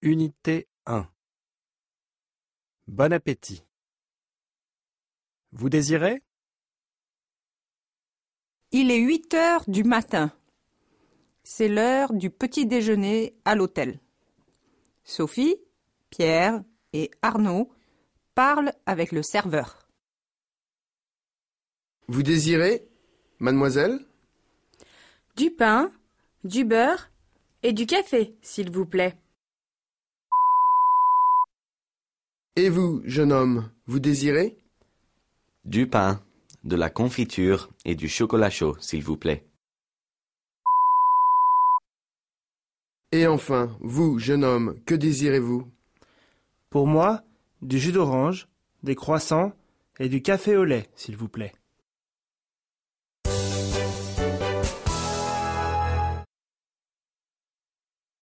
Unité 1 Bon appétit. Vous désirez? Il est 8 heures du matin. C'est l'heure du petit déjeuner à l'hôtel. Sophie, Pierre et Arnaud parlent avec le serveur. Vous désirez, mademoiselle? Du pain, du beurre et du café, s'il vous plaît. Et vous, jeune homme, vous désirez? Du pain, de la confiture et du chocolat chaud, s'il vous plaît. Et enfin, vous, jeune homme, que désirez-vous? Pour moi, du jus d'orange, des croissants et du café au lait, s'il vous plaît.